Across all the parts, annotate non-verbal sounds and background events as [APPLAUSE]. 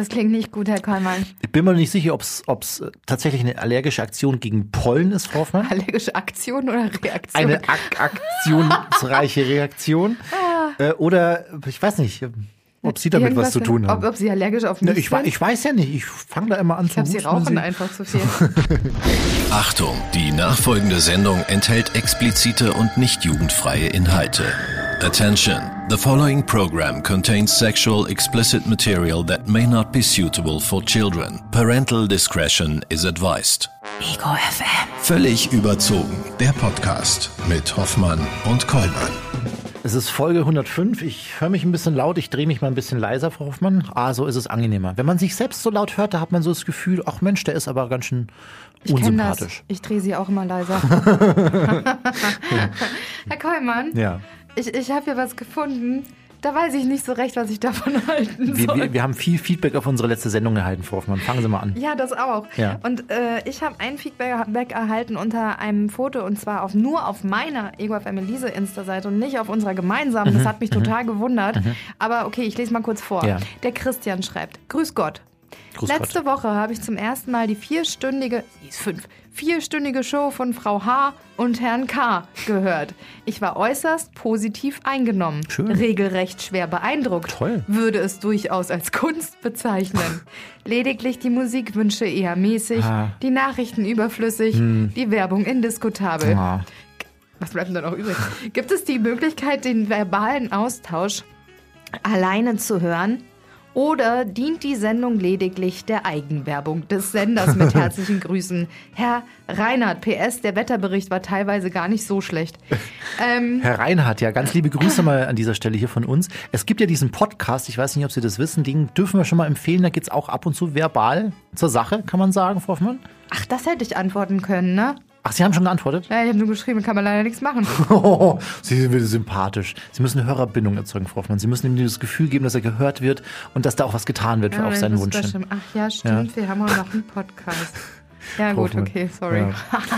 Das klingt nicht gut, Herr Kollmann. Ich bin mir nicht sicher, ob es tatsächlich eine allergische Aktion gegen Pollen ist, Frau Hoffmann. Allergische Aktion oder Reaktion? Eine ak aktionsreiche Reaktion. [LAUGHS] Ah. Äh, oder, ich weiß nicht, ob Sie damit Irgendwas was zu tun haben. Ob, ob Sie allergisch auf mich Na, ich, sind? Ich weiß ja nicht. Ich fange da immer an ich zu husten. Sie rauchen Sie einfach zu viel. [LAUGHS] Achtung, die nachfolgende Sendung enthält explizite und nicht jugendfreie Inhalte. Attention, the following program contains sexual explicit material that may not be suitable for children. Parental discretion is advised. Ego FM. Völlig überzogen. Der Podcast mit Hoffmann und Kollmann. Es ist Folge 105. Ich höre mich ein bisschen laut, ich drehe mich mal ein bisschen leiser, Frau Hoffmann. Ah, so ist es angenehmer. Wenn man sich selbst so laut hört, da hat man so das Gefühl, ach Mensch, der ist aber ganz schön ich unsympathisch. Ich drehe sie auch immer leiser. [LAUGHS] [LAUGHS] Herr Kollmann, ja. Ich, ich habe hier was gefunden. Da weiß ich nicht so recht, was ich davon [LAUGHS] halten soll. Wir, wir, wir haben viel Feedback auf unsere letzte Sendung erhalten, Frau Hoffmann. Fangen Sie mal an. Ja, das auch. Ja. Und äh, ich habe ein Feedback erhalten unter einem Foto und zwar auf, nur auf meiner Ego FM Elise Insta-Seite und nicht auf unserer gemeinsamen. Mhm. Das hat mich mhm. total gewundert. Mhm. Aber okay, ich lese mal kurz vor. Ja. Der Christian schreibt: Grüß Gott. Grüß Letzte. Woche habe ich zum ersten Mal die vierstündige, fünf, vierstündige Show von Frau H. und Herrn K. gehört. Ich war äußerst positiv eingenommen. Schön. Regelrecht schwer beeindruckt. Toll. Würde es durchaus als [LAUGHS] Kunst bezeichnen. Lediglich die Musikwünsche eher mäßig, ah. die Nachrichten überflüssig, hm. die Werbung indiskutabel. Ah. Was bleibt denn da noch übrig? Gibt es die Möglichkeit, den verbalen Austausch alleine zu hören? Oder dient die Sendung lediglich der Eigenwerbung des Senders mit [LAUGHS] herzlichen Grüßen? Herr Reinhard, PS, der Wetterbericht war teilweise gar nicht so schlecht. Ähm, [LAUGHS] Herr Reinhard, ja, ganz liebe Grüße mal an dieser Stelle hier von uns. Es gibt ja diesen Podcast, ich weiß nicht, ob Sie das wissen, den dürfen wir schon mal empfehlen, da geht es auch ab und zu verbal zur Sache, kann man sagen, Frau Hoffmann? Ach, das hätte ich antworten können, ne? Ach, Sie haben schon geantwortet? Ja, ich habe nur geschrieben, kann man leider nichts machen. Oh, [LAUGHS] Sie sind wieder sympathisch. Sie müssen eine Hörerbindung erzeugen, Frau Hoffmann. Sie müssen ihm das Gefühl geben, dass er gehört wird und dass da auch was getan wird ja, auf seinen Wunsch. Ach ja, stimmt, ja. wir haben auch noch einen Podcast. [LAUGHS] Ja, gut, okay, sorry. Ja.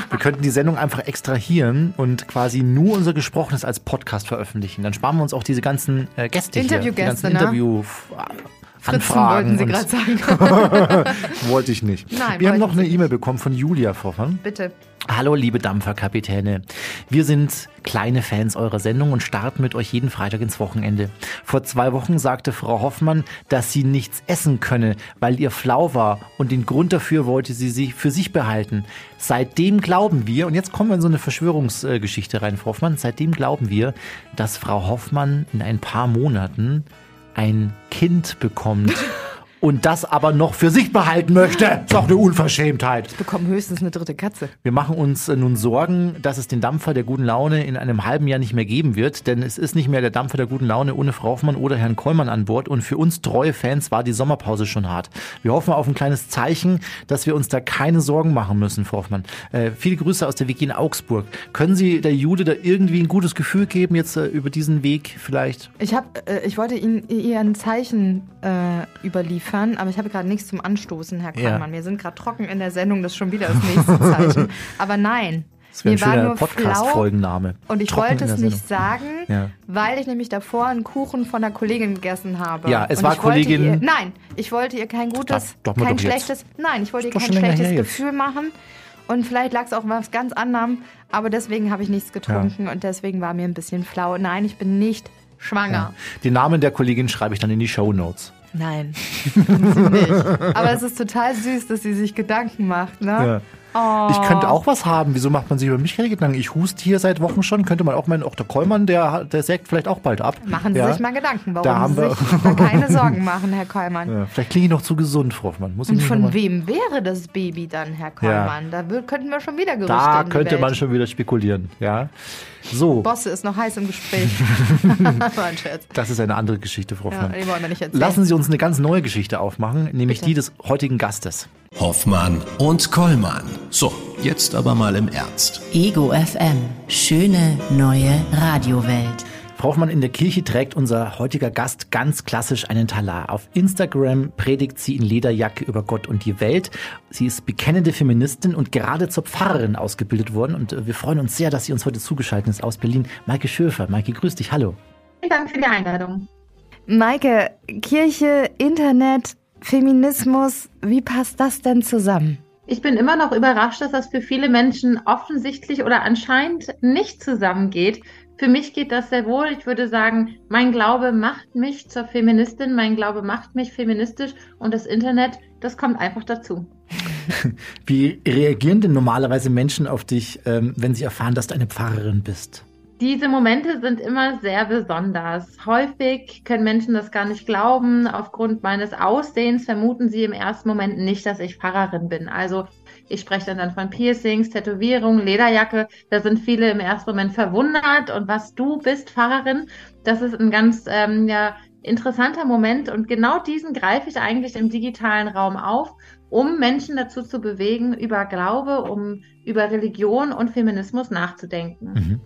Wir könnten die Sendung einfach extrahieren und quasi nur unser Gesprochenes als Podcast veröffentlichen. Dann sparen wir uns auch diese ganzen äh, Gäste Interviewgäste, ne? Interview Fritzen wollten Sie gerade sagen. [LAUGHS] wollte ich nicht. Nein, Wir haben noch eine E-Mail bekommen von Julia Vorfang. Bitte. Hallo, liebe Dampferkapitäne. Wir sind kleine Fans eurer Sendung und starten mit euch jeden Freitag ins Wochenende. Vor zwei Wochen sagte Frau Hoffmann, dass sie nichts essen könne, weil ihr flau war und den Grund dafür wollte sie sich für sich behalten. Seitdem glauben wir, und jetzt kommen wir in so eine Verschwörungsgeschichte rein, Frau Hoffmann, seitdem glauben wir, dass Frau Hoffmann in ein paar Monaten ein Kind bekommt [LAUGHS] und das aber noch für sich behalten möchte. Das ist doch eine Unverschämtheit. Ich bekomme höchstens eine dritte Katze. Wir machen uns äh, nun Sorgen, dass es den Dampfer der guten Laune in einem halben Jahr nicht mehr geben wird, denn es ist nicht mehr der Dampfer der guten Laune ohne Frau Hoffmann oder Herrn Kollmann an Bord und für uns treue Fans war die Sommerpause schon hart. Wir hoffen auf ein kleines Zeichen, dass wir uns da keine Sorgen machen müssen, Frau Hoffmann. Äh, viele Grüße aus der WG in Augsburg. Können Sie der Jude da irgendwie ein gutes Gefühl geben jetzt äh, über diesen Weg vielleicht? Ich habe, äh, ich wollte Ihnen ihr ein Zeichen äh, überliefern, aber ich habe gerade nichts zum Anstoßen, Herr Kollmann. Ja. Wir sind gerade trocken in der Sendung, das ist schon wieder das nächste Zeichen. [LAUGHS] Aber nein. Das wäre ein schöner Podcast-Folgenname. Und ich Trocken wollte es nicht sagen, ja. weil ich nämlich davor einen Kuchen von einer Kollegin gegessen habe. Ja, es und war Kollegin. Ihr, nein, ich wollte ihr kein gutes, doch, kein schlechtes, jetzt. nein, ich wollte ihr kein schlechtes Gefühl machen. Und vielleicht lag es auch was ganz anderem, aber deswegen habe ich nichts getrunken ja. und deswegen war mir ein bisschen flau. Nein, ich bin nicht schwanger. Ja. Den Namen der Kollegin schreibe ich dann in die Show Notes. Nein, [LAUGHS] nicht. Aber es ist total süß, dass sie sich Gedanken macht, ne? Ja. Oh. Ich könnte auch was haben. Wieso macht man sich über mich keine Gedanken? Ich huste hier seit Wochen schon. Könnte man auch meinen, auch der Kollmann, der, der sägt vielleicht auch bald ab. Machen Sie ja. sich mal Gedanken, warum da haben Sie wir sich [LAUGHS] keine Sorgen machen, Herr Kollmann. Ja, vielleicht klinge ich noch zu gesund, Frau Hoffmann. Muss Und von wem wäre das Baby dann, Herr Kollmann? Ja. Da könnten wir schon wieder Gerüchte Da könnte man schon wieder spekulieren, ja. So. Bosse ist noch heiß im Gespräch. [LAUGHS] [LAUGHS] Das ist eine andere Geschichte, Frau Hoffmann. Ja, die wollen wir nicht erzählen. Lassen Sie uns eine ganz neue Geschichte aufmachen, nämlich Bitte. die des heutigen Gastes. Hoffmann und Kollmann. So, jetzt aber mal im Ernst. Ego FM. Schöne neue Radiowelt. Frau Hoffmann, in der Kirche trägt unser heutiger Gast ganz klassisch einen Talar. Auf Instagram predigt sie in Lederjacke über Gott und die Welt. Sie ist bekennende Feministin und gerade zur Pfarrerin ausgebildet worden. Und äh, wir freuen uns sehr, dass sie uns heute zugeschaltet ist aus Berlin. Maike Schöfer. Maike, grüß dich. Hallo. Vielen Dank für die Einladung. Maike, Kirche, Internet, Feminismus, wie passt das denn zusammen? Ich bin immer noch überrascht, dass das für viele Menschen offensichtlich oder anscheinend nicht zusammengeht. Für mich geht das sehr wohl. Ich würde sagen, mein Glaube macht mich zur Feministin, mein Glaube macht mich feministisch und das Internet, das kommt einfach dazu. Wie reagieren denn normalerweise Menschen auf dich, ähm, wenn sie erfahren, dass du eine Pfarrerin bist? Diese Momente sind immer sehr besonders. Häufig können Menschen das gar nicht glauben. Aufgrund meines Aussehens vermuten sie im ersten Moment nicht, dass ich Pfarrerin bin. Also ich spreche dann, dann von Piercings, Tätowierungen, Lederjacke. Da sind viele im ersten Moment verwundert. Und was du bist, Pfarrerin, das ist ein ganz ähm, ja, interessanter Moment. Und genau diesen greife ich eigentlich im digitalen Raum auf, um Menschen dazu zu bewegen, über Glaube, um über Religion und Feminismus nachzudenken. Mhm.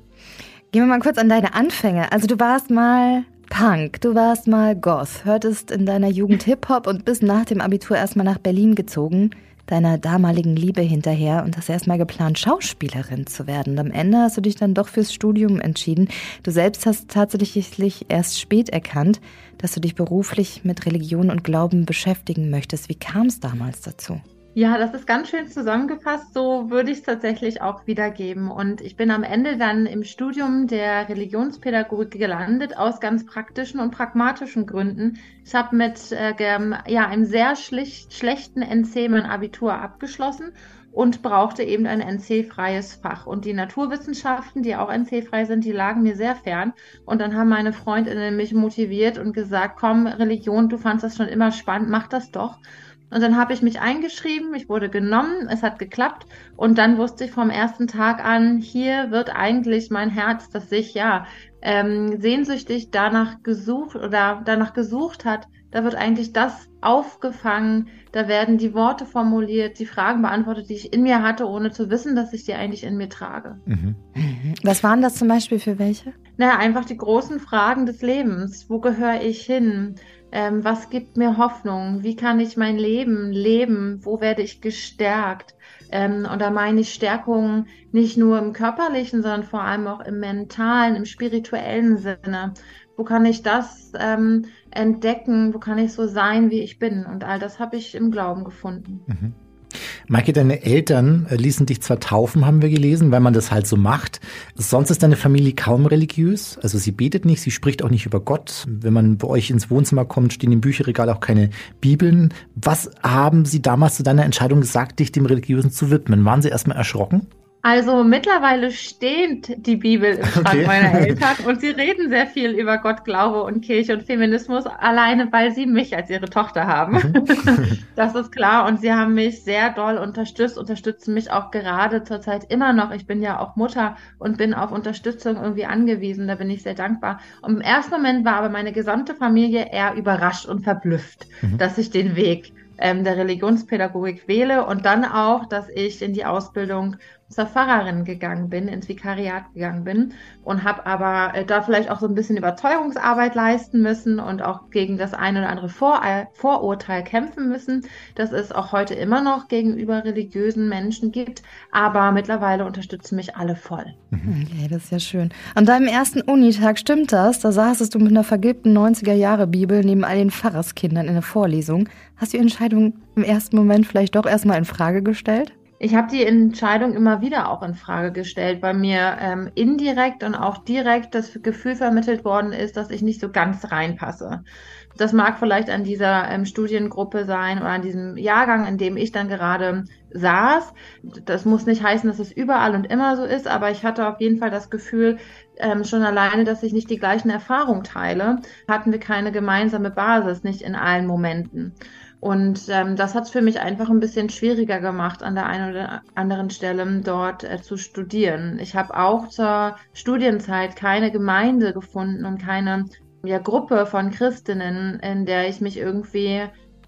Gehen wir mal kurz an deine Anfänge. Also du warst mal Punk, du warst mal Goth, hörtest in deiner Jugend Hip-Hop und bist nach dem Abitur erstmal nach Berlin gezogen, deiner damaligen Liebe hinterher und hast erstmal geplant, Schauspielerin zu werden. Und am Ende hast du dich dann doch fürs Studium entschieden. Du selbst hast tatsächlich erst spät erkannt, dass du dich beruflich mit Religion und Glauben beschäftigen möchtest. Wie kam es damals dazu? Ja, das ist ganz schön zusammengefasst. So würde ich es tatsächlich auch wiedergeben. Und ich bin am Ende dann im Studium der Religionspädagogik gelandet, aus ganz praktischen und pragmatischen Gründen. Ich habe mit äh, ja, einem sehr schlicht, schlechten NC mein Abitur abgeschlossen und brauchte eben ein NC-freies Fach. Und die Naturwissenschaften, die auch NC-frei sind, die lagen mir sehr fern. Und dann haben meine Freundinnen mich motiviert und gesagt, komm, Religion, du fandest das schon immer spannend, mach das doch. Und dann habe ich mich eingeschrieben, ich wurde genommen, es hat geklappt und dann wusste ich vom ersten Tag an, hier wird eigentlich mein Herz, das sich ja ähm, sehnsüchtig danach gesucht oder danach gesucht hat, da wird eigentlich das aufgefangen, da werden die Worte formuliert, die Fragen beantwortet, die ich in mir hatte, ohne zu wissen, dass ich die eigentlich in mir trage. Mhm. Was waren das zum Beispiel für welche? Naja, einfach die großen Fragen des Lebens. Wo gehöre ich hin? Ähm, was gibt mir Hoffnung? Wie kann ich mein Leben leben? Wo werde ich gestärkt? Ähm, und da meine ich Stärkung nicht nur im körperlichen, sondern vor allem auch im mentalen, im spirituellen Sinne. Wo kann ich das ähm, entdecken? Wo kann ich so sein, wie ich bin? Und all das habe ich im Glauben gefunden. Mhm. Maike, deine Eltern äh, ließen dich zwar taufen, haben wir gelesen, weil man das halt so macht. Sonst ist deine Familie kaum religiös. Also sie betet nicht, sie spricht auch nicht über Gott. Wenn man bei euch ins Wohnzimmer kommt, stehen im Bücherregal auch keine Bibeln. Was haben sie damals zu deiner Entscheidung gesagt, dich dem Religiösen zu widmen? Waren sie erstmal erschrocken? Also mittlerweile steht die Bibel im Schrank okay. meiner [LAUGHS] Eltern und sie reden sehr viel über Gott, Glaube und Kirche und Feminismus, alleine weil sie mich als ihre Tochter haben. Mhm. [LAUGHS] das ist klar und sie haben mich sehr doll unterstützt, unterstützen mich auch gerade zurzeit immer noch. Ich bin ja auch Mutter und bin auf Unterstützung irgendwie angewiesen, da bin ich sehr dankbar. Und im ersten Moment war aber meine gesamte Familie eher überrascht und verblüfft, mhm. dass ich den Weg ähm, der Religionspädagogik wähle und dann auch, dass ich in die Ausbildung zur Pfarrerin gegangen bin, ins Vikariat gegangen bin und habe aber äh, da vielleicht auch so ein bisschen Überzeugungsarbeit leisten müssen und auch gegen das eine oder andere Vor äh, Vorurteil kämpfen müssen, das es auch heute immer noch gegenüber religiösen Menschen gibt, aber mittlerweile unterstützen mich alle voll. Mhm. Okay, das ist ja schön. An deinem ersten Unitag stimmt das, da saßest du mit einer vergilbten 90er-Jahre-Bibel neben all den Pfarrerskindern in der Vorlesung. Hast du die Entscheidung im ersten Moment vielleicht doch erstmal in Frage gestellt? Ich habe die Entscheidung immer wieder auch in Frage gestellt, weil mir ähm, indirekt und auch direkt das Gefühl vermittelt worden ist, dass ich nicht so ganz reinpasse. Das mag vielleicht an dieser ähm, Studiengruppe sein oder an diesem Jahrgang, in dem ich dann gerade saß. Das muss nicht heißen, dass es überall und immer so ist, aber ich hatte auf jeden Fall das Gefühl, ähm, schon alleine, dass ich nicht die gleichen Erfahrungen teile, hatten wir keine gemeinsame Basis, nicht in allen Momenten. Und ähm, das hat es für mich einfach ein bisschen schwieriger gemacht, an der einen oder anderen Stelle dort äh, zu studieren. Ich habe auch zur Studienzeit keine Gemeinde gefunden und keine ja, Gruppe von Christinnen, in der ich mich irgendwie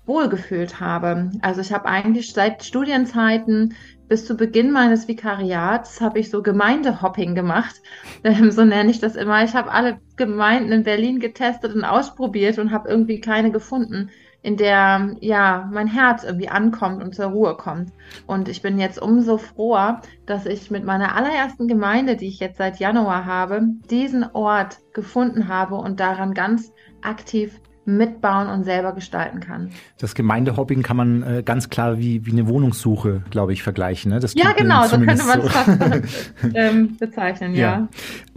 wohlgefühlt habe. Also ich habe eigentlich seit Studienzeiten bis zu Beginn meines Vikariats habe ich so Gemeindehopping gemacht. [LAUGHS] Ähm, so nenne ich das immer. Ich habe alle Gemeinden in Berlin getestet und ausprobiert und habe irgendwie keine gefunden, in der ja mein Herz irgendwie ankommt und zur Ruhe kommt. Und ich bin jetzt umso froher, dass ich mit meiner allerersten Gemeinde, die ich jetzt seit Januar habe, diesen Ort gefunden habe und daran ganz aktiv mitbauen und selber gestalten kann. Das Gemeindehopping kann man äh, ganz klar wie, wie eine Wohnungssuche, glaube ich, vergleichen. Ne? Das ja, genau, so könnte man es fast [LAUGHS] ähm, bezeichnen, ja. ja.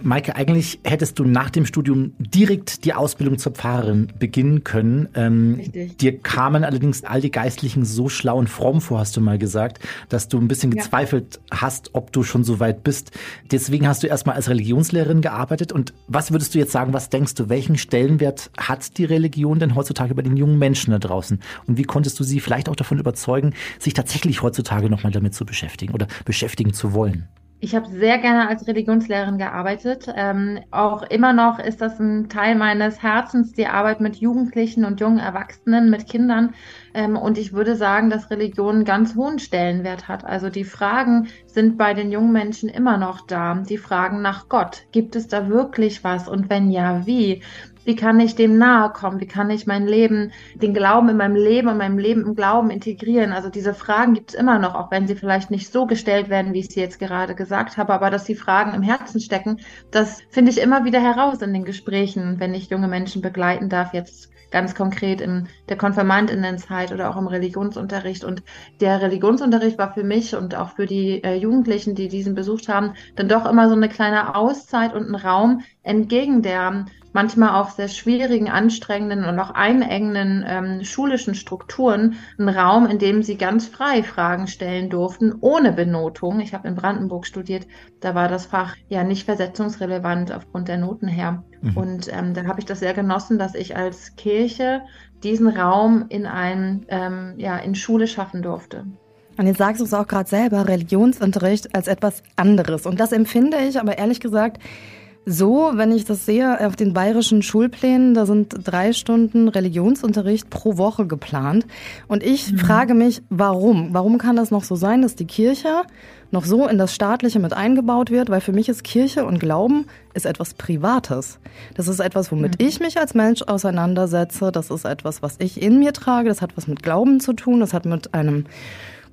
Maike, eigentlich hättest du nach dem Studium direkt die Ausbildung zur Pfarrerin beginnen können. Ähm, Richtig. Dir kamen allerdings all die Geistlichen so schlau und fromm vor, hast du mal gesagt, dass du ein bisschen gezweifelt ja. hast, ob du schon so weit bist. Deswegen hast du erstmal als Religionslehrerin gearbeitet. Und was würdest du jetzt sagen, was denkst du, welchen Stellenwert hat die Religion? Religion denn heutzutage bei den jungen Menschen da draußen? Und wie konntest du sie vielleicht auch davon überzeugen, sich tatsächlich heutzutage nochmal damit zu beschäftigen oder beschäftigen zu wollen? Ich habe sehr gerne als Religionslehrerin gearbeitet. Ähm, auch immer noch ist das ein Teil meines Herzens, die Arbeit mit Jugendlichen und jungen Erwachsenen, mit Kindern. Ähm, und ich würde sagen, dass Religion einen ganz hohen Stellenwert hat. Also die Fragen sind bei den jungen Menschen immer noch da. Die Fragen nach Gott. Gibt es da wirklich was? Und wenn ja, wie? Wie kann ich dem nahe kommen? Wie kann ich mein Leben, den Glauben in meinem Leben und meinem Leben im Glauben integrieren? Also diese Fragen gibt es immer noch, auch wenn sie vielleicht nicht so gestellt werden, wie ich sie jetzt gerade gesagt habe, aber dass die Fragen im Herzen stecken, das finde ich immer wieder heraus in den Gesprächen, wenn ich junge Menschen begleiten darf, jetzt ganz konkret in der Konfirmandinnenzeit oder auch im Religionsunterricht. Und der Religionsunterricht war für mich und auch für die äh, Jugendlichen, die diesen besucht haben, dann doch immer so eine kleine Auszeit und ein Raum entgegen der manchmal auch sehr schwierigen, anstrengenden und auch einengenden ähm, schulischen Strukturen einen Raum, in dem sie ganz frei Fragen stellen durften, ohne Benotung. Ich habe in Brandenburg studiert, da war das Fach ja nicht versetzungsrelevant aufgrund der Noten her. Mhm. Und ähm, da habe ich das sehr genossen, dass ich als Kirche diesen Raum in ein, ähm, ja, in Schule schaffen durfte. Und jetzt sagst du es auch gerade selber, Religionsunterricht als etwas anderes. Und das empfinde ich aber ehrlich gesagt so, wenn ich das sehe, auf den bayerischen Schulplänen, da sind drei Stunden Religionsunterricht pro Woche geplant. Und ich mhm. frage mich, warum? Warum kann das noch so sein, dass die Kirche noch so in das Staatliche mit eingebaut wird? Weil für mich ist Kirche und Glauben ist etwas Privates. Das ist etwas, womit mhm. ich mich als Mensch auseinandersetze. Das ist etwas, was ich in mir trage. Das hat was mit Glauben zu tun. Das hat mit einem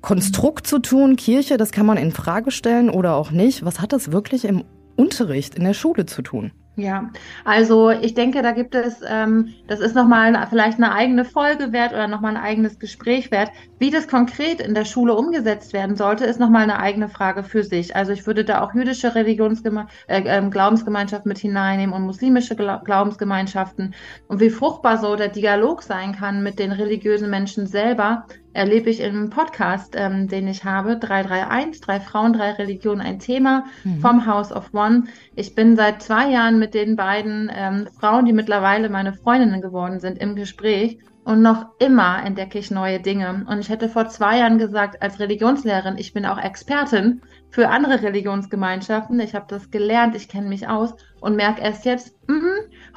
Konstrukt zu tun. Kirche, das kann man in Frage stellen oder auch nicht. Was hat das wirklich im Unterricht in der Schule zu tun? Ja, also ich denke, da gibt es, ähm, das ist nochmal vielleicht eine eigene Folge wert oder nochmal ein eigenes Gespräch wert. Wie das konkret in der Schule umgesetzt werden sollte, ist nochmal eine eigene Frage für sich. Also ich würde da auch jüdische Religionsgeme äh, äh, Glaubensgemeinschaften mit hineinnehmen und muslimische Glaubensgemeinschaften. Und wie fruchtbar so der Dialog sein kann mit den religiösen Menschen selber, erlebe ich im Podcast, ähm, den ich habe, 331, drei Frauen, drei Religionen, ein Thema mhm. vom House of One. Ich bin seit zwei Jahren mit den beiden ähm, Frauen, die mittlerweile meine Freundinnen geworden sind, im Gespräch. Und noch immer entdecke ich neue Dinge. Und ich hätte vor zwei Jahren gesagt, als Religionslehrerin, ich bin auch Expertin für andere Religionsgemeinschaften. Ich habe das gelernt, ich kenne mich aus und merke erst jetzt, mh,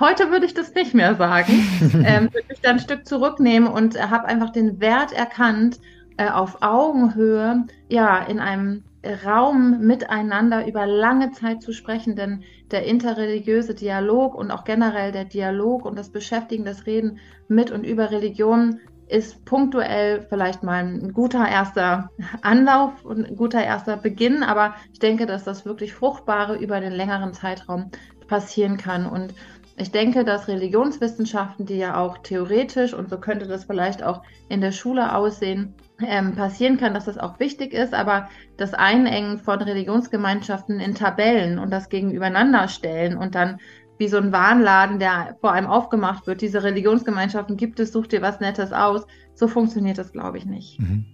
heute würde ich das nicht mehr sagen. [LAUGHS] ähm, würde mich dann ein Stück zurücknehmen und habe einfach den Wert erkannt, äh, auf Augenhöhe, ja, in einem Raum miteinander über lange Zeit zu sprechen, denn der interreligiöse Dialog und auch generell der Dialog und das Beschäftigen, das Reden mit und über Religion ist punktuell vielleicht mal ein guter erster Anlauf und ein guter erster Beginn, aber ich denke, dass das wirklich Fruchtbare über den längeren Zeitraum passieren kann. Und ich denke, dass Religionswissenschaften, die ja auch theoretisch, und so könnte das vielleicht auch in der Schule aussehen, ähm, passieren kann, dass das auch wichtig ist, aber das Einengen von Religionsgemeinschaften in Tabellen und das Gegenübeinander stellen und dann wie so ein Warnladen, der vor allem aufgemacht wird, diese Religionsgemeinschaften gibt es, such dir was Nettes aus, so funktioniert das, glaube ich, nicht. Mhm.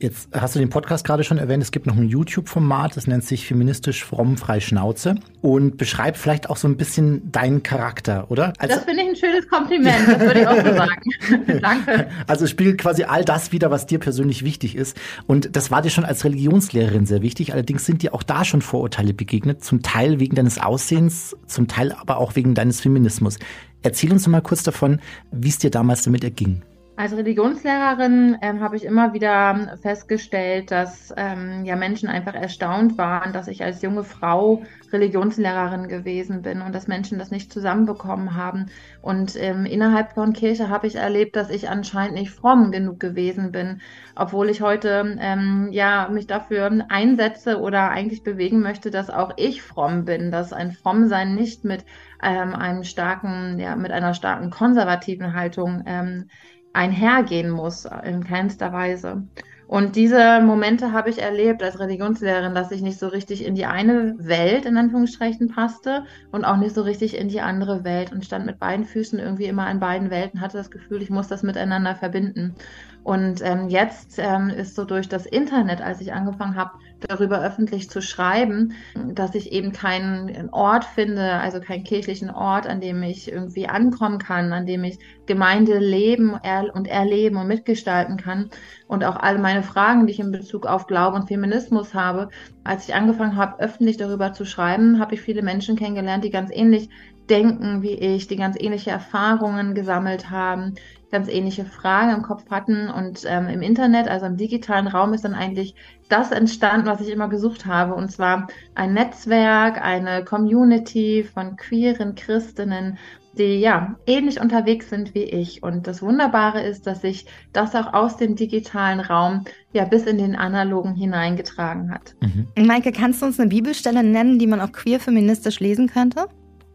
Jetzt hast du den Podcast gerade schon erwähnt. Es gibt noch ein YouTube-Format, das nennt sich Feministisch fromm frei Schnauze und beschreibt vielleicht auch so ein bisschen deinen Charakter, oder? Also, das finde ich ein schönes Kompliment, das würde ich auch so sagen. [LAUGHS] Danke. Also es spiegelt quasi all das wieder, was dir persönlich wichtig ist. Und das war dir schon als Religionslehrerin sehr wichtig. Allerdings sind dir auch da schon Vorurteile begegnet, zum Teil wegen deines Aussehens, zum Teil aber auch wegen deines Feminismus. Erzähl uns mal kurz davon, wie es dir damals damit erging. Als Religionslehrerin ähm, habe ich immer wieder festgestellt, dass ähm, ja Menschen einfach erstaunt waren, dass ich als junge Frau Religionslehrerin gewesen bin und dass Menschen das nicht zusammenbekommen haben. Und ähm, innerhalb von Kirche habe ich erlebt, dass ich anscheinend nicht fromm genug gewesen bin, obwohl ich heute ähm, ja mich dafür einsetze oder eigentlich bewegen möchte, dass auch ich fromm bin, dass ein Frommsein nicht mit ähm, einem starken, ja, mit einer starken konservativen Haltung ähm, einhergehen muss, in keinster Weise. Und diese Momente habe ich erlebt als Religionslehrerin, dass ich nicht so richtig in die eine Welt, in Anführungsstrichen, passte und auch nicht so richtig in die andere Welt und stand mit beiden Füßen irgendwie immer in beiden Welten, hatte das Gefühl, ich muss das miteinander verbinden. Und ähm, jetzt ähm, ist so durch das Internet, als ich angefangen habe, darüber öffentlich zu schreiben, dass ich eben keinen Ort finde, also keinen kirchlichen Ort, an dem ich irgendwie ankommen kann, an dem ich Gemeinde leben und erleben und mitgestalten kann. Und auch alle meine Fragen, die ich in Bezug auf Glauben und Feminismus habe, als ich angefangen habe, öffentlich darüber zu schreiben, habe ich viele Menschen kennengelernt, die ganz ähnlich denken wie ich, die ganz ähnliche Erfahrungen gesammelt haben, ganz ähnliche Fragen im Kopf hatten. Und ähm, im Internet, also im digitalen Raum, ist dann eigentlich das entstanden, was ich immer gesucht habe. Und zwar ein Netzwerk, eine Community von queeren Christinnen, die ja ähnlich unterwegs sind wie ich. Und das Wunderbare ist, dass sich das auch aus dem digitalen Raum ja bis in den analogen hineingetragen hat. Mhm. Maike, kannst du uns eine Bibelstelle nennen, die man auch queer feministisch lesen könnte?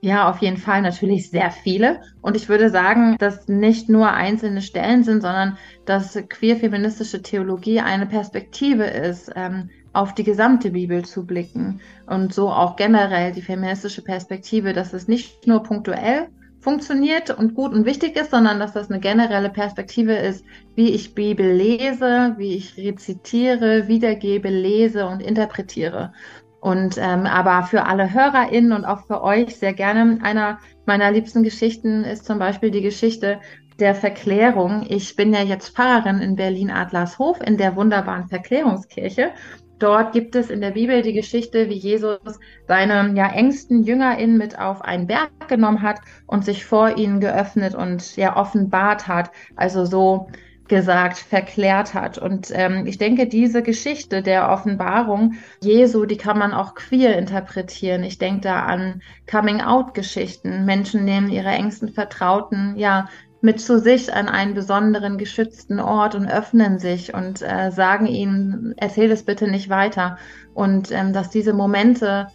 Ja, auf jeden Fall natürlich sehr viele. Und ich würde sagen, dass nicht nur einzelne Stellen sind, sondern dass queer-feministische Theologie eine Perspektive ist, ähm, auf die gesamte Bibel zu blicken. Und so auch generell die feministische Perspektive, dass es nicht nur punktuell funktioniert und gut und wichtig ist, sondern dass das eine generelle Perspektive ist, wie ich Bibel lese, wie ich rezitiere, wiedergebe, lese und interpretiere. Und ähm, aber für alle HörerInnen und auch für euch sehr gerne einer meiner liebsten Geschichten ist zum Beispiel die Geschichte der Verklärung. Ich bin ja jetzt Pfarrerin in Berlin-Adlershof in der wunderbaren Verklärungskirche. Dort gibt es in der Bibel die Geschichte, wie Jesus seine ja, engsten JüngerInnen mit auf einen Berg genommen hat und sich vor ihnen geöffnet und ja offenbart hat. Also so gesagt, verklärt hat. Und ähm, ich denke, diese Geschichte der Offenbarung Jesu, die kann man auch queer interpretieren. Ich denke da an Coming-out-Geschichten. Menschen nehmen ihre engsten Vertrauten, ja, mit zu sich an einen besonderen geschützten Ort und öffnen sich und äh, sagen ihnen, erzähl es bitte nicht weiter. Und ähm, dass diese Momente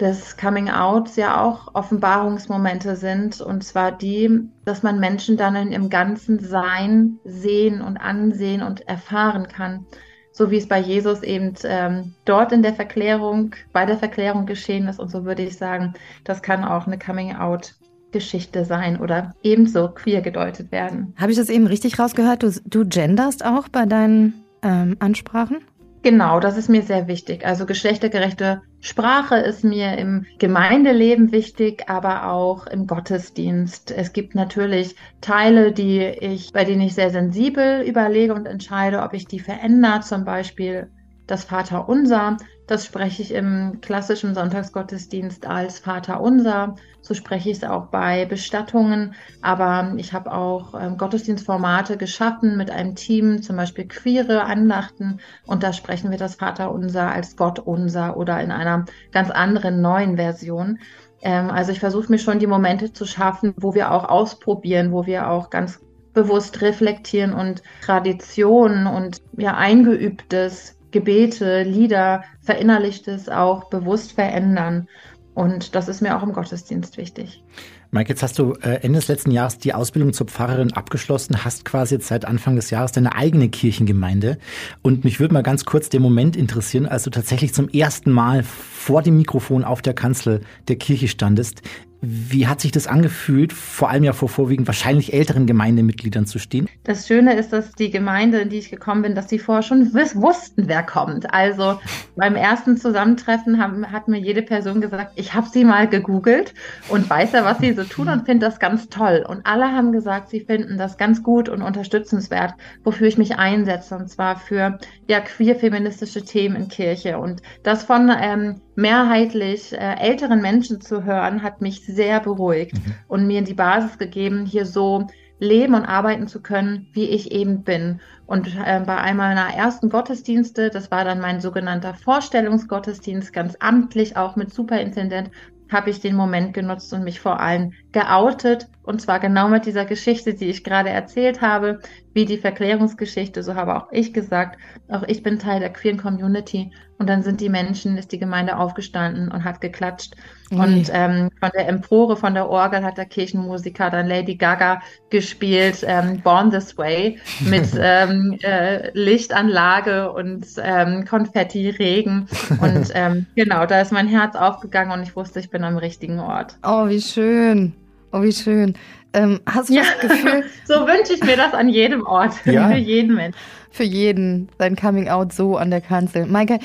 des Coming Outs ja auch Offenbarungsmomente sind. Und zwar die, dass man Menschen dann in ihrem ganzen Sein sehen und ansehen und erfahren kann. So wie es bei Jesus eben ähm, dort in der Verklärung, bei der Verklärung geschehen ist. Und so würde ich sagen, das kann auch eine Coming Out Geschichte sein oder ebenso queer gedeutet werden. Habe ich das eben richtig rausgehört? Du, du genderst auch bei deinen ähm, Ansprachen? Genau, das ist mir sehr wichtig. Also geschlechtergerechte Sprache ist mir im Gemeindeleben wichtig, aber auch im Gottesdienst. Es gibt natürlich Teile, die ich, bei denen ich sehr sensibel überlege und entscheide, ob ich die verändere. Zum Beispiel das Vaterunser. Das spreche ich im klassischen Sonntagsgottesdienst als Vaterunser. So spreche ich es auch bei Bestattungen. Aber ich habe auch ähm, Gottesdienstformate geschaffen mit einem Team, zum Beispiel queere Andachten. Und da sprechen wir das Vaterunser als Gottunser oder in einer ganz anderen neuen Version. Ähm, also ich versuche mir schon die Momente zu schaffen, wo wir auch ausprobieren, wo wir auch ganz bewusst reflektieren und Traditionen und ja eingeübtes Gebete, Lieder, verinnerlichtes auch bewusst verändern. Und das ist mir auch im Gottesdienst wichtig. Mike, jetzt hast du äh, Ende des letzten Jahres die Ausbildung zur Pfarrerin abgeschlossen, hast quasi jetzt seit Anfang des Jahres deine eigene Kirchengemeinde. Und mich würde mal ganz kurz den Moment interessieren, als du tatsächlich zum ersten Mal vor dem Mikrofon auf der Kanzel der Kirche standest. Wie hat sich das angefühlt, vor allem ja vor vorwiegend wahrscheinlich älteren Gemeindemitgliedern zu stehen? Das Schöne ist, dass die Gemeinde, in die ich gekommen bin, dass die vorher schon wussten, wer kommt. Also beim ersten Zusammentreffen haben, hat mir jede Person gesagt, ich habe sie mal gegoogelt und weiß ja, was sie so tun und finde das ganz toll. Und alle haben gesagt, sie finden das ganz gut und unterstützenswert, wofür ich mich einsetze, und zwar für ja queer-feministische Themen in Kirche. Und das von ähm, mehrheitlich äh, älteren Menschen zu hören, hat mich sehr beruhigt mhm. und mir die Basis gegeben, hier so leben und arbeiten zu können, wie ich eben bin. Und äh, bei einem meiner ersten Gottesdienste, das war dann mein sogenannter Vorstellungsgottesdienst, ganz amtlich, auch mit Superintendent, habe ich den Moment genutzt und mich vor allem geoutet. Und zwar genau mit dieser Geschichte, die ich gerade erzählt habe, wie die Verklärungsgeschichte. So habe auch ich gesagt, auch ich bin Teil der queeren Community. Und dann sind die Menschen, ist die Gemeinde aufgestanden und hat geklatscht. Mhm. Und ähm, von der Empore, von der Orgel hat der Kirchenmusiker dann Lady Gaga gespielt, ähm, Born This Way, mit [LAUGHS] ähm, äh, Lichtanlage und ähm, Konfetti, Regen. Und [LAUGHS] ähm, genau, da ist mein Herz aufgegangen und ich wusste, ich bin am richtigen Ort. Oh, wie schön. Oh, wie schön. Ähm, hast du ja. das Gefühl? [LAUGHS] so wünsche ich mir das an jedem Ort, ja. für jeden Menschen. Für jeden, sein Coming Out so an der Kanzel. Maike,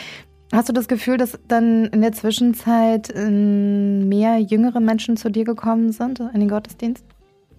hast du das Gefühl, dass dann in der Zwischenzeit ähm, mehr jüngere Menschen zu dir gekommen sind in den Gottesdienst?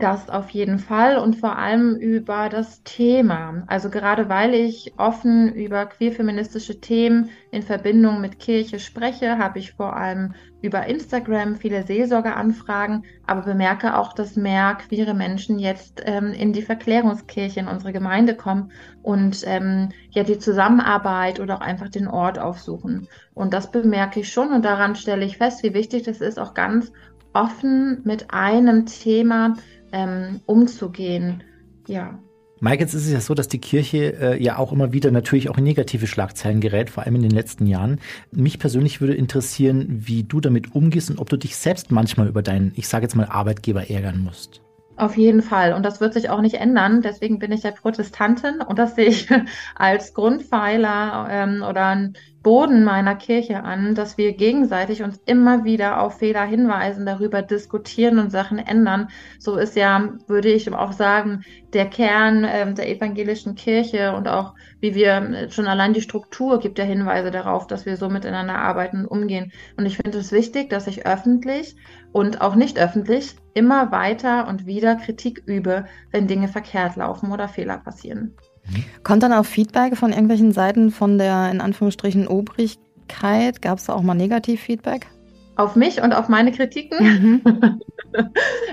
Das auf jeden Fall und vor allem über das Thema. Also gerade weil ich offen über queerfeministische Themen in Verbindung mit Kirche spreche, habe ich vor allem über Instagram viele Seelsorgeanfragen, aber bemerke auch, dass mehr queere Menschen jetzt ähm, in die Verklärungskirche in unsere Gemeinde kommen und ähm, ja die Zusammenarbeit oder auch einfach den Ort aufsuchen. Und das bemerke ich schon und daran stelle ich fest, wie wichtig es ist, auch ganz offen mit einem Thema ähm, umzugehen. Ja. Mike, jetzt ist es ja so, dass die Kirche äh, ja auch immer wieder natürlich auch in negative Schlagzeilen gerät, vor allem in den letzten Jahren. Mich persönlich würde interessieren, wie du damit umgehst und ob du dich selbst manchmal über deinen, ich sage jetzt mal, Arbeitgeber ärgern musst. Auf jeden Fall. Und das wird sich auch nicht ändern. Deswegen bin ich ja Protestantin und das sehe ich [LAUGHS] als Grundpfeiler ähm, oder ein Boden meiner Kirche an, dass wir gegenseitig uns immer wieder auf Fehler hinweisen, darüber diskutieren und Sachen ändern. So ist ja, würde ich auch sagen, der Kern äh, der evangelischen Kirche und auch wie wir äh, schon allein die Struktur gibt ja Hinweise darauf, dass wir so miteinander arbeiten und umgehen. Und ich finde es wichtig, dass ich öffentlich und auch nicht öffentlich immer weiter und wieder Kritik übe, wenn Dinge verkehrt laufen oder Fehler passieren. Kommt dann auch Feedback von irgendwelchen Seiten von der in Anführungsstrichen Obrigkeit? Gab es da auch mal Negativ-Feedback? Auf mich und auf meine Kritiken? Mhm. [LAUGHS]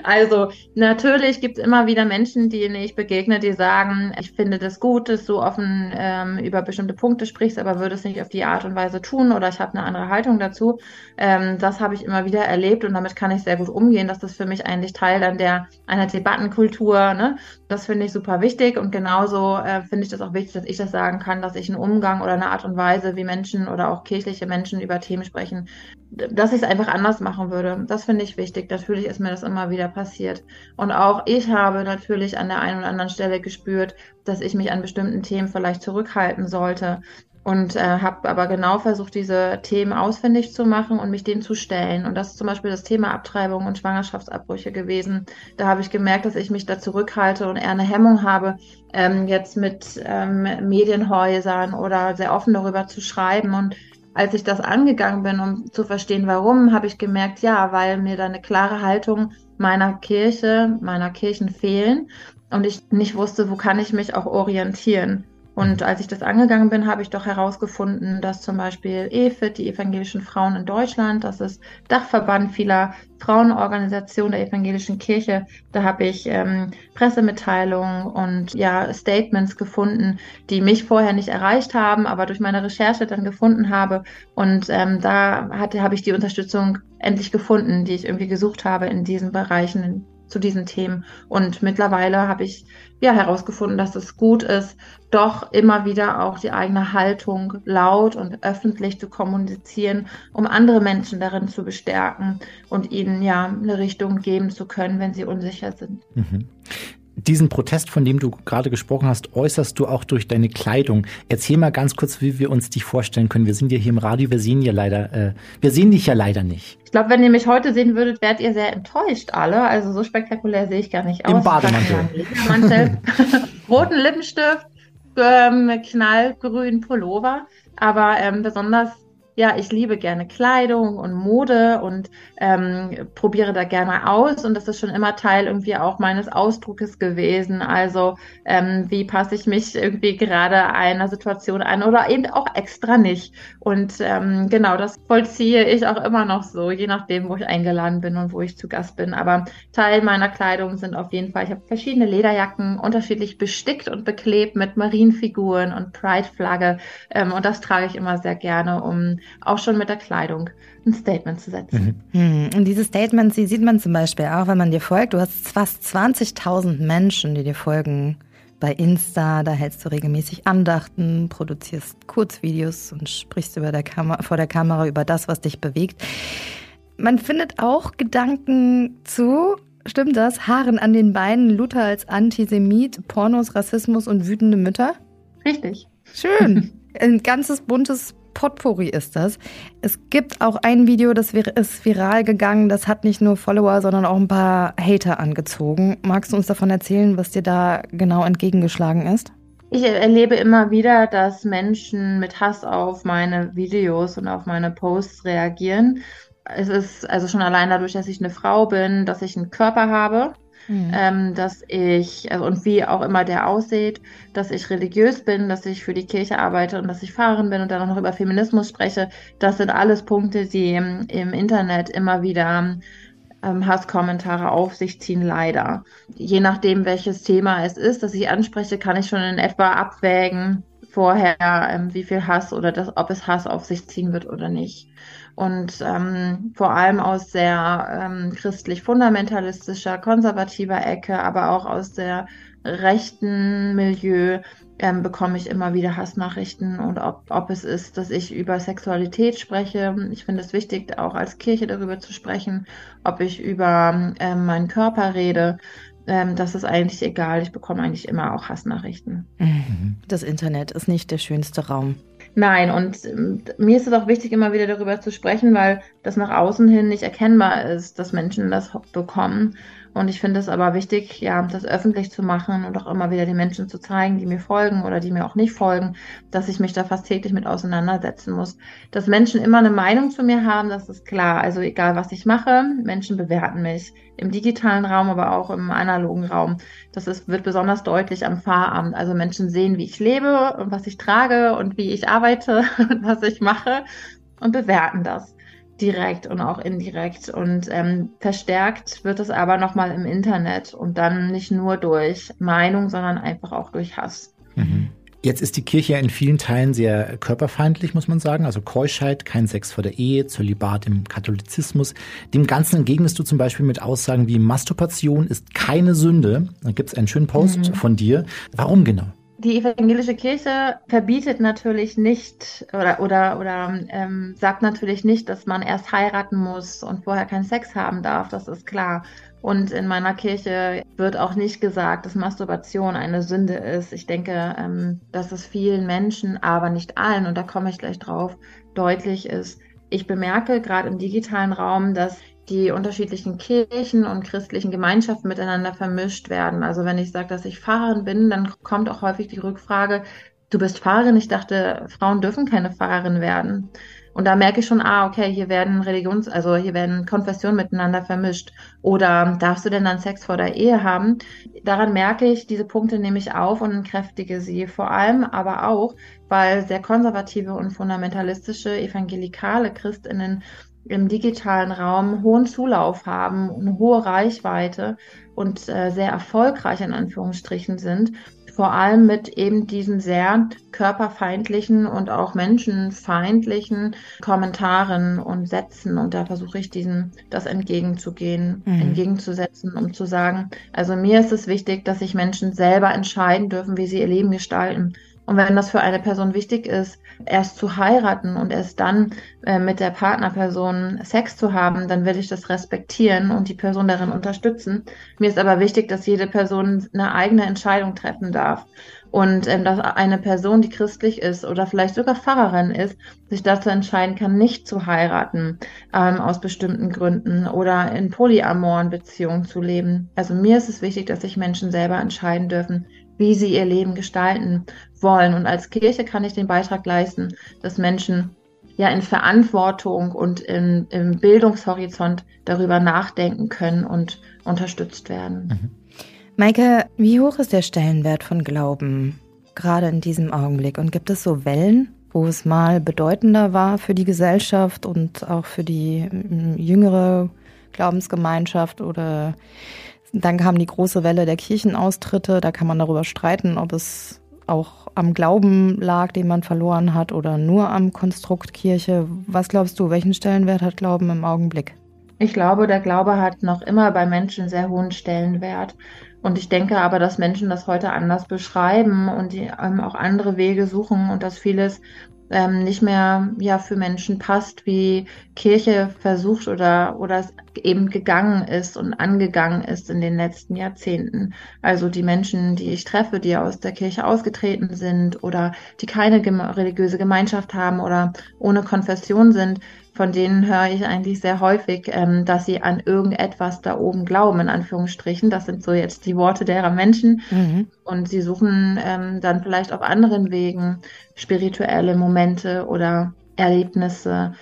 Also natürlich gibt es immer wieder Menschen, denen ich begegne, die sagen, ich finde das gut, dass du offen ähm, über bestimmte Punkte sprichst, aber würde es nicht auf die Art und Weise tun oder ich habe eine andere Haltung dazu. Ähm, das habe ich immer wieder erlebt und damit kann ich sehr gut umgehen. Das ist für mich eigentlich Teil dann der einer Debattenkultur. Ne? Das finde ich super wichtig und genauso äh, finde ich das auch wichtig, dass ich das sagen kann, dass ich einen Umgang oder eine Art und Weise, wie Menschen oder auch kirchliche Menschen über Themen sprechen, dass ich es einfach anders machen würde. Das finde ich wichtig. Natürlich ist mir das immer wieder passiert. Und auch ich habe natürlich an der einen oder anderen Stelle gespürt, dass ich mich an bestimmten Themen vielleicht zurückhalten sollte. Und äh, habe aber genau versucht, diese Themen ausfindig zu machen und mich denen zu stellen. Und das ist zum Beispiel das Thema Abtreibung und Schwangerschaftsabbrüche gewesen. Da habe ich gemerkt, dass ich mich da zurückhalte und eher eine Hemmung habe, ähm, jetzt mit ähm, Medienhäusern oder sehr offen darüber zu schreiben. Und als ich das angegangen bin, um zu verstehen, warum, habe ich gemerkt, ja, weil mir da eine klare Haltung meiner Kirche, meiner Kirchen fehlen und ich nicht wusste, wo kann ich mich auch orientieren. Und als ich das angegangen bin, habe ich doch herausgefunden, dass zum Beispiel EFIT, die evangelischen Frauen in Deutschland, das ist Dachverband vieler Frauenorganisationen der evangelischen Kirche, da habe ich ähm, Pressemitteilungen und ja Statements gefunden, die mich vorher nicht erreicht haben, aber durch meine Recherche dann gefunden habe. Und ähm, da hatte, habe ich die Unterstützung endlich gefunden, die ich irgendwie gesucht habe in diesen Bereichen, zu diesen Themen. Und mittlerweile habe ich ja herausgefunden, dass es gut ist, doch immer wieder auch die eigene Haltung laut und öffentlich zu kommunizieren, um andere Menschen darin zu bestärken und ihnen ja eine Richtung geben zu können, wenn sie unsicher sind. Mhm. Diesen Protest, von dem du gerade gesprochen hast, äußerst du auch durch deine Kleidung. Erzähl mal ganz kurz, wie wir uns dich vorstellen können. Wir sind ja hier im Radio, wir sehen ja leider, äh, wir sehen dich ja leider nicht. Ich glaube, wenn ihr mich heute sehen würdet, wärt ihr sehr enttäuscht alle. Also so spektakulär sehe ich gar nicht aus. Im Bademantel. [LAUGHS] roten Lippenstift, ähm, knallgrün Pullover. Aber ähm, besonders ja, ich liebe gerne Kleidung und Mode und ähm, probiere da gerne aus und das ist schon immer Teil irgendwie auch meines Ausdruckes gewesen. Also ähm, wie passe ich mich irgendwie gerade einer Situation an oder eben auch extra nicht. Und ähm, genau, das vollziehe ich auch immer noch so, je nachdem, wo ich eingeladen bin und wo ich zu Gast bin. Aber Teil meiner Kleidung sind auf jeden Fall, ich habe verschiedene Lederjacken, unterschiedlich bestickt und beklebt mit Marienfiguren und Pride-Flagge. Ähm, und das trage ich immer sehr gerne, um auch schon mit der Kleidung ein Statement zu setzen. Mhm. Und diese Statements, die sieht man zum Beispiel auch, wenn man dir folgt. Du hast fast 20.000 Menschen, die dir folgen bei Insta. Da hältst du regelmäßig Andachten, produzierst Kurzvideos und sprichst über der Kam vor der Kamera über das, was dich bewegt. Man findet auch Gedanken zu, stimmt das? Haaren an den Beinen, Luther als Antisemit, Pornos, Rassismus und wütende Mütter? Richtig. Schön. [LAUGHS] Ein ganzes buntes Potpourri ist das. Es gibt auch ein Video, das ist viral gegangen. Das hat nicht nur Follower, sondern auch ein paar Hater angezogen. Magst du uns davon erzählen, was dir da genau entgegengeschlagen ist? Ich erlebe immer wieder, dass Menschen mit Hass auf meine Videos und auf meine Posts reagieren. Es ist also schon allein dadurch, dass ich eine Frau bin, dass ich einen Körper habe, Mhm. Ähm, dass ich, also, und wie auch immer der aussieht, dass ich religiös bin, dass ich für die Kirche arbeite und dass ich Pfarrerin bin und dann auch noch über Feminismus spreche. Das sind alles Punkte, die im, im Internet immer wieder ähm, Hasskommentare auf sich ziehen, leider. Je nachdem, welches Thema es ist, das ich anspreche, kann ich schon in etwa abwägen vorher, ähm, wie viel Hass oder das, ob es Hass auf sich ziehen wird oder nicht und ähm, vor allem aus sehr ähm, christlich-fundamentalistischer, konservativer Ecke, aber auch aus der rechten Milieu ähm, bekomme ich immer wieder Hassnachrichten und ob, ob es ist, dass ich über Sexualität spreche. Ich finde es wichtig, auch als Kirche darüber zu sprechen, ob ich über ähm, meinen Körper rede. Ähm, das ist eigentlich egal. Ich bekomme eigentlich immer auch Hassnachrichten. Mhm. Das Internet ist nicht der schönste Raum. Nein, und ähm, mir ist es auch wichtig, immer wieder darüber zu sprechen, weil das nach außen hin nicht erkennbar ist, dass Menschen das bekommen. Und ich finde es aber wichtig, ja, das öffentlich zu machen und auch immer wieder den Menschen zu zeigen, die mir folgen oder die mir auch nicht folgen, dass ich mich da fast täglich mit auseinandersetzen muss. Dass Menschen immer eine Meinung zu mir haben, das ist klar. Also egal, was ich mache, Menschen bewerten mich im digitalen Raum, aber auch im analogen Raum. Das ist, wird besonders deutlich am Pfarramt. Also Menschen sehen, wie ich lebe und was ich trage und wie ich arbeite [LAUGHS] und was ich mache und bewerten das direkt und auch indirekt. Und ähm, verstärkt wird es aber nochmal im Internet und dann nicht nur durch Meinung, sondern einfach auch durch Hass. Mhm. Jetzt ist die Kirche ja in vielen Teilen sehr körperfeindlich, muss man sagen. Also Keuschheit, kein Sex vor der Ehe, Zölibat im Katholizismus. Dem Ganzen entgegnest du zum Beispiel mit Aussagen wie Masturbation ist keine Sünde. Da gibt es einen schönen Post mhm. von dir. Warum genau? Die evangelische Kirche verbietet natürlich nicht oder oder oder ähm, sagt natürlich nicht, dass man erst heiraten muss und vorher keinen Sex haben darf. Das ist klar. Und in meiner Kirche wird auch nicht gesagt, dass Masturbation eine Sünde ist. Ich denke, ähm, dass es vielen Menschen, aber nicht allen, und da komme ich gleich drauf, deutlich ist. Ich bemerke gerade im digitalen Raum, dass die unterschiedlichen Kirchen und christlichen Gemeinschaften miteinander vermischt werden. Also wenn ich sage, dass ich Pfarrerin bin, dann kommt auch häufig die Rückfrage, du bist Pfarrerin, ich dachte, Frauen dürfen keine Pfarrerin werden. Und da merke ich schon, ah, okay, hier werden Religions-, also hier werden Konfessionen miteinander vermischt. Oder darfst du denn dann Sex vor der Ehe haben? Daran merke ich, diese Punkte nehme ich auf und kräftige sie. Vor allem aber auch, weil sehr konservative und fundamentalistische evangelikale Christinnen im digitalen Raum hohen Zulauf haben, eine hohe Reichweite und äh, sehr erfolgreich in Anführungsstrichen sind, vor allem mit eben diesen sehr körperfeindlichen und auch menschenfeindlichen Kommentaren und Sätzen. Und da versuche ich diesen, das entgegenzugehen, mhm. entgegenzusetzen, um zu sagen, also mir ist es wichtig, dass sich Menschen selber entscheiden dürfen, wie sie ihr Leben gestalten. Und wenn das für eine Person wichtig ist, erst zu heiraten und erst dann äh, mit der Partnerperson Sex zu haben, dann will ich das respektieren und die Person darin unterstützen. Mir ist aber wichtig, dass jede Person eine eigene Entscheidung treffen darf. Und ähm, dass eine Person, die christlich ist oder vielleicht sogar Pfarrerin ist, sich dazu entscheiden kann, nicht zu heiraten ähm, aus bestimmten Gründen oder in polyamoren Beziehungen zu leben. Also mir ist es wichtig, dass sich Menschen selber entscheiden dürfen, wie sie ihr Leben gestalten wollen. Und als Kirche kann ich den Beitrag leisten, dass Menschen ja in Verantwortung und in, im Bildungshorizont darüber nachdenken können und unterstützt werden. Mhm. Maike, wie hoch ist der Stellenwert von Glauben gerade in diesem Augenblick? Und gibt es so Wellen, wo es mal bedeutender war für die Gesellschaft und auch für die mm, jüngere Glaubensgemeinschaft oder dann kam die große Welle der Kirchenaustritte, da kann man darüber streiten, ob es auch am Glauben lag, den man verloren hat oder nur am Konstrukt Kirche. Was glaubst du, welchen Stellenwert hat Glauben im Augenblick? Ich glaube, der Glaube hat noch immer bei Menschen sehr hohen Stellenwert. Und ich denke aber, dass Menschen das heute anders beschreiben und die ähm, auch andere Wege suchen und dass vieles ähm, nicht mehr ja für Menschen passt, wie Kirche versucht oder oder eben gegangen ist und angegangen ist in den letzten Jahrzehnten. Also die Menschen, die ich treffe, die aus der Kirche ausgetreten sind oder die keine religiöse Gemeinschaft haben oder ohne Konfession sind, von denen höre ich eigentlich sehr häufig, ähm, dass sie an irgendetwas da oben glauben, in Anführungsstrichen. Das sind so jetzt die Worte derer Menschen. Mhm. Und sie suchen ähm, dann vielleicht auf anderen Wegen spirituelle Momente oder Erlebnisse.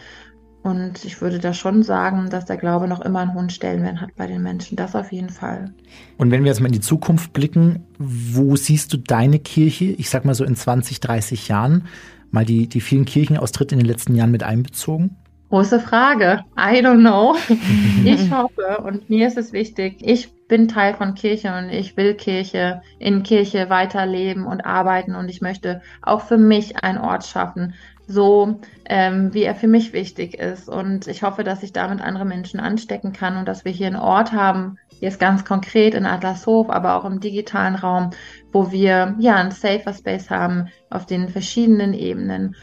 Und ich würde da schon sagen, dass der Glaube noch immer einen hohen Stellenwert hat bei den Menschen. Das auf jeden Fall. Und wenn wir jetzt mal in die Zukunft blicken, wo siehst du deine Kirche, ich sag mal so in 20, 30 Jahren, mal die, die vielen Kirchenaustritte in den letzten Jahren mit einbezogen? Große Frage. I don't know. [LAUGHS] Ich hoffe und mir ist es wichtig. Ich bin Teil von Kirche und ich will Kirche in Kirche weiterleben und arbeiten und ich möchte auch für mich einen Ort schaffen, so ähm, wie er für mich wichtig ist. Und ich hoffe, dass ich damit andere Menschen anstecken kann und dass wir hier einen Ort haben, jetzt ganz konkret in Adlershof, aber auch im digitalen Raum, wo wir ja einen Safer Space haben auf den verschiedenen Ebenen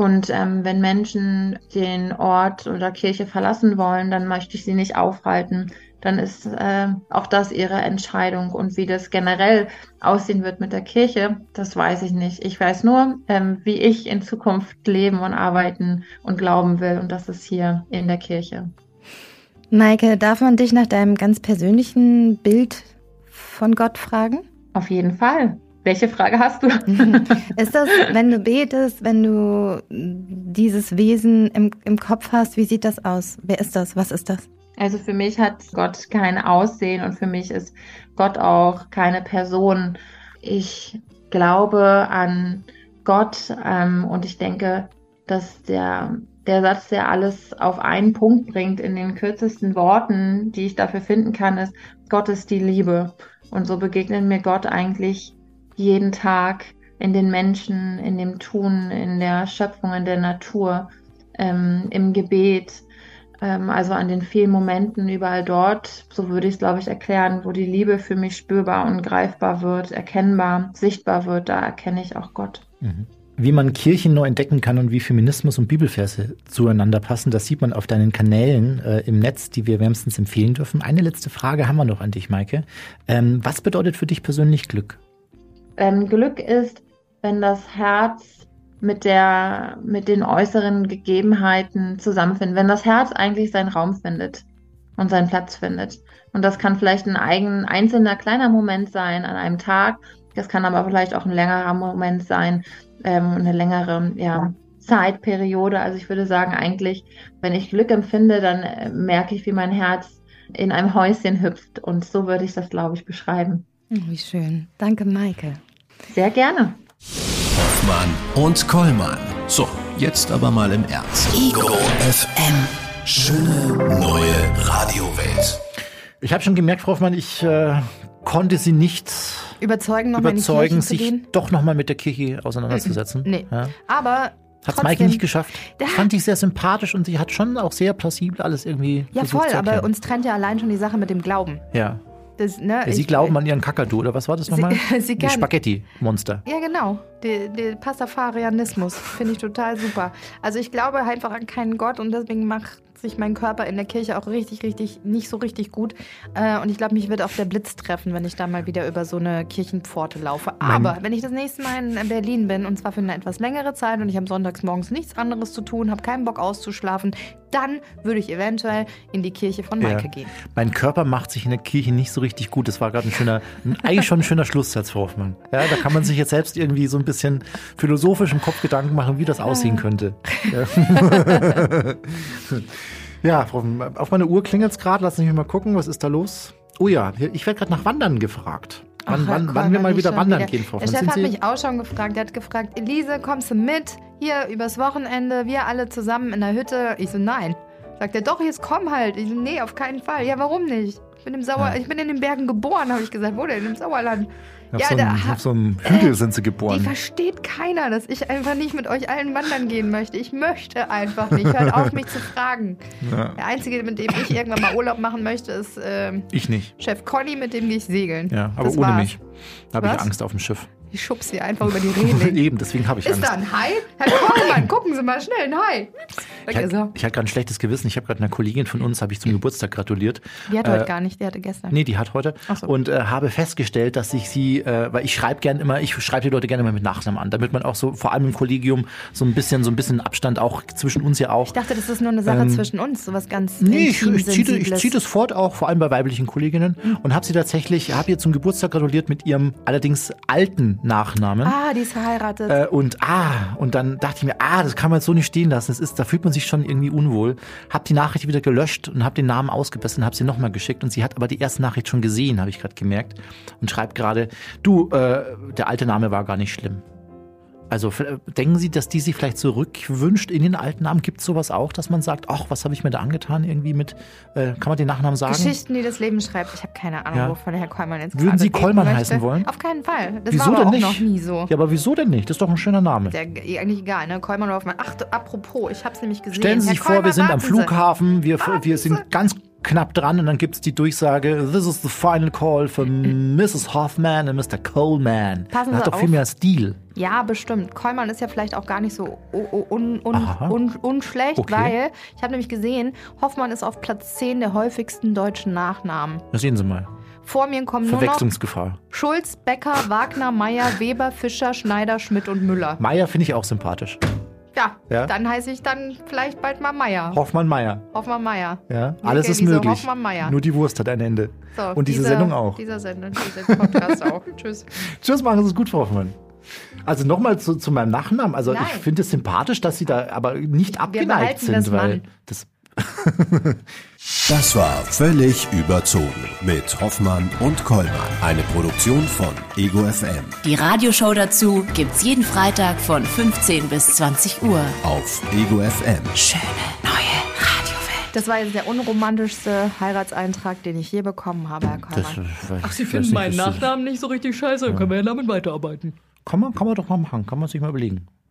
und ähm, wenn Menschen den Ort oder Kirche verlassen wollen, dann möchte ich sie nicht aufhalten. Dann ist äh, auch das ihre Entscheidung. Und wie das generell aussehen wird mit der Kirche, das weiß ich nicht. Ich weiß nur, ähm, wie ich in Zukunft leben und arbeiten und glauben will. Und das ist hier in der Kirche. Maike, darf man dich nach deinem ganz persönlichen Bild von Gott fragen? Auf jeden Fall. Welche Frage hast du? [LAUGHS] Ist das, wenn du betest, wenn du dieses Wesen im, im Kopf hast, wie sieht das aus? Wer ist das? Was ist das? Also für mich hat Gott kein Aussehen und für mich ist Gott auch keine Person. Ich glaube an Gott ähm, und ich denke, dass der, der Satz, der alles auf einen Punkt bringt, in den kürzesten Worten, die ich dafür finden kann, ist, Gott ist die Liebe. Und so begegnet mir Gott eigentlich jeden Tag in den Menschen, in dem Tun, in der Schöpfung, in der Natur, ähm, im Gebet, ähm, also an den vielen Momenten überall dort, so würde ich es, glaube ich, erklären, wo die Liebe für mich spürbar und greifbar wird, erkennbar, sichtbar wird, da erkenne ich auch Gott. Mhm. Wie man Kirchen neu entdecken kann und wie Feminismus und Bibelverse zueinander passen, das sieht man auf deinen Kanälen äh, im Netz, die wir wärmstens empfehlen dürfen. Eine letzte Frage haben wir noch an dich, Maike. Ähm, was bedeutet für dich persönlich Glück? ähm, Glück ist, wenn das Herz mit der, mit den äußeren Gegebenheiten zusammenfindet, wenn das Herz eigentlich seinen Raum findet und seinen Platz findet. Und das kann vielleicht ein eigen, einzelner kleiner Moment sein an einem Tag. Das kann aber vielleicht auch ein längerer Moment sein, ähm, eine längere, ja, Zeitperiode. Also ich würde sagen, eigentlich, wenn ich Glück empfinde, dann äh, merke ich, wie mein Herz in einem Häuschen hüpft. Und so würde ich das, glaube ich, beschreiben. Wie schön. Danke, Maike. Sehr gerne. Hoffmann und Kollmann. So, jetzt aber mal im Ernst. Ego FM. Schöne neue Radiowelt. Ich habe schon gemerkt, Frau Hoffmann, ich äh, konnte Sie nicht überzeugen, noch überzeugen mal sich doch nochmal mit der Kirche auseinanderzusetzen. Nee. Ja. Aber hat es Maike nicht geschafft. Ich fand ich sehr sympathisch und sie hat schon auch sehr plausibel alles irgendwie. Ja, voll, aber uns trennt ja allein schon die Sache mit dem Glauben. Ja. Das, ne, ja, sie ich, glauben an ihren Kakadu, oder was war das nochmal? Sie, [LAUGHS] sie die Spaghetti-Monster. Ja, genau. Der Pastafarianismus finde ich total super. Also ich glaube einfach an keinen Gott und deswegen macht sich mein Körper in der Kirche auch richtig, richtig, nicht so richtig gut. Äh, und ich glaube, mich wird auch der Blitz treffen, wenn ich da mal wieder über so eine Kirchenpforte laufe. Aber wenn ich das nächste Mal in Berlin bin, und zwar für eine etwas längere Zeit und ich habe sonntags morgens nichts anderes zu tun, habe keinen Bock auszuschlafen, dann würde ich eventuell in die Kirche von Maike gehen. Mein Körper macht sich in der Kirche nicht so richtig gut. Das war gerade ein schöner, ein, [LAUGHS] eigentlich schon ein schöner Schlusssatz, Frau Hoffmann. Ja, da kann man sich jetzt selbst irgendwie so ein bisschen philosophisch im Kopf Gedanken machen, wie das aussehen könnte. Ja, [LAUGHS] [LAUGHS] ja auf meine Uhr klingelt es gerade. Sie mich mal gucken, was ist da los? Oh ja, ich werde gerade nach Wandern gefragt. Wann, Ach, wann, Herr wann wir mal wieder wandern schon gehen, Frau Der. Chef hat Sie, mich auch schon gefragt. Der hat gefragt, Elise, kommst du mit? Hier übers Wochenende, wir alle zusammen in der Hütte. Ich so, nein. Sagt er, doch, jetzt komm halt. Ich so, nee, auf keinen Fall. Ja, warum nicht? Ich bin, im Sauer Ja. ich bin in den Bergen geboren, habe ich gesagt. Wo denn? Im Sauerland. Auf, ja, so da- einem, auf so einem Hügel sind Sie die geboren. versteht keiner, dass ich einfach nicht mit euch allen wandern gehen möchte. Ich möchte einfach nicht. Hört [LAUGHS] auf, mich zu fragen. Ja, Der Einzige, mit dem ich irgendwann mal Urlaub machen möchte, ist ähm, ich nicht. Chef Conny, mit dem gehe ich segeln. Ja, aber Das ohne war's. mich. Da habe ich? Angst auf dem Schiff. Ich schubs sie einfach über die Reling. [LAUGHS] Eben, deswegen habe ich Ist Angst. da ein Hai? Herr Kollmann, gucken Sie mal schnell, ein Hai. Ich er hatte, so. ich hatte gerade ein schlechtes Gewissen. Ich habe gerade einer Kollegin von uns habe ich zum Geburtstag gratuliert. Die hat Äh, heute gar nicht, die hatte gestern. Nee, die hat heute. Ach so. Und äh, habe festgestellt, dass ich sie, äh, weil ich schreibe gern immer, ich schreibe die Leute gerne immer mit Nachnamen an, damit man auch so, vor allem im Kollegium, so ein bisschen, so ein bisschen Abstand auch zwischen uns ja auch. Ich dachte, das ist nur eine Sache Ähm, zwischen uns, sowas ganz Nee, ich, ich ziehe ich zieh das fort, auch vor allem bei weiblichen Kolleginnen. Und habe sie tatsächlich, habe ihr zum Geburtstag gratuliert mit ihrem allerdings alten Nachnamen. Ah, die ist verheiratet. Äh, und ah, und dann dachte ich mir, ah, das kann man jetzt so nicht stehen lassen. Das ist, da fühlt man sich schon irgendwie unwohl. Hab die Nachricht wieder gelöscht und hab den Namen ausgebessert und hab sie nochmal geschickt. Und sie hat aber die erste Nachricht schon gesehen, habe ich gerade gemerkt. Und schreibt gerade, du, äh, der alte Name war gar nicht schlimm. Also denken Sie, dass die sich vielleicht zurückwünscht in den alten Namen? Gibt es sowas auch, dass man sagt, ach, was habe ich mir da angetan irgendwie mit, äh, kann man den Nachnamen sagen? Geschichten, die das Leben schreibt. Ich habe keine Ahnung, Ja. wovon der Herr Kollmann jetzt Würden Sie Kollmann heißen wollen? Auf keinen Fall. Das Wieso war denn auch nicht? noch nie so. Ja, aber wieso denn nicht? Das ist doch ein schöner Name. Der, eigentlich egal, ne? Kollmann oder Hoffmann. Ach, apropos, ich habe es nämlich gesehen. Stellen Sie Herr sich vor, wir Kollmann, sind am. Flughafen, wir, wir sind ganz knapp dran und dann gibt es die Durchsage, this is the final call for Mrs. Hoffman and Mr. Coleman. Passen das hat doch viel auf. mehr Stil. Ja, bestimmt. Kollmann ist ja vielleicht auch gar nicht so un, un, un, unschlecht, Okay. weil ich habe nämlich gesehen, Hoffmann ist auf Platz 10 der häufigsten deutschen Nachnamen. Das sehen Sie mal. Vor mir kommen nur noch Verwechslungsgefahr. Schulz, Becker, Wagner, Meyer, Weber, Fischer, Schneider, Schmidt und Müller. Meier finde ich auch sympathisch. Ja, Ja? dann heiße ich dann vielleicht bald mal Meier. Hoffmann Meier. Hoffmann Meier. Ja, alles ist Elise möglich. Hoffmann-Meyer. Nur die Wurst hat ein Ende. So, und diese dieser- Sendung auch. Dieser Sendung, dieser Podcast auch. [LAUGHS] Tschüss. Tschüss, machen Sie es gut, Frau Hoffmann. Also nochmal zu, zu meinem Nachnamen. Also Nein. ich finde es sympathisch, dass Sie da aber nicht abgeneigt sind, weil Mann. das Das war völlig überzogen mit Hoffmann und Kollmann. Eine Produktion von Ego FM Die Radioshow dazu gibt's jeden Freitag von 15 bis 20 Uhr. auf Ego FM. Schöne neue Radiowelt. Das war jetzt der unromantischste Heiratseintrag, den ich je bekommen habe, Herr Das, Kollmann. Ach, Sie finden meinen Nachnamen nicht so richtig scheiße, dann können wir ja damit weiterarbeiten. Kann man, kann man doch mal machen, kann man sich mal überlegen.